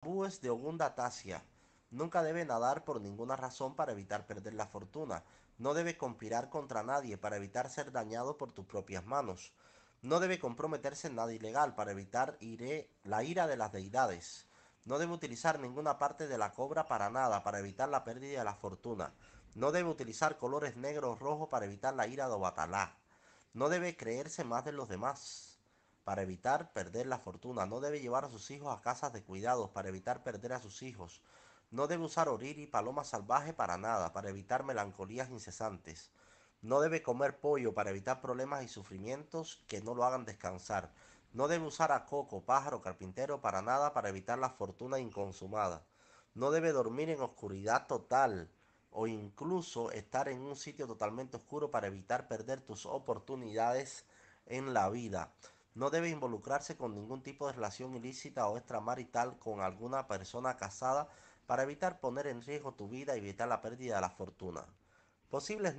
tabúes de Ogunda Tasia. Nunca debe nadar por ninguna razón para evitar perder la fortuna. No debe conspirar contra nadie para evitar ser dañado por tus propias manos. No debe comprometerse en nada ilegal para evitar la ira de las deidades. No debe utilizar ninguna parte de la cobra para nada, para evitar la pérdida de la fortuna. No debe utilizar colores negros o rojos para evitar la ira de Obatalá. No debe creerse más de los demás para evitar perder la fortuna. No debe llevar a sus hijos a casas de cuidados para evitar perder a sus hijos. No debe usar oriri y paloma salvaje para nada, para evitar melancolías incesantes. No debe comer pollo para evitar problemas y sufrimientos que no lo hagan descansar. No debe usar a coco, pájaro, carpintero para nada, para evitar la fortuna inconsumada. No debe dormir en oscuridad total o incluso estar en un sitio totalmente oscuro para evitar perder tus oportunidades en la vida. No debe involucrarse con ningún tipo de relación ilícita o extramarital con alguna persona casada para evitar poner en riesgo tu vida y evitar la pérdida de la fortuna. Posibles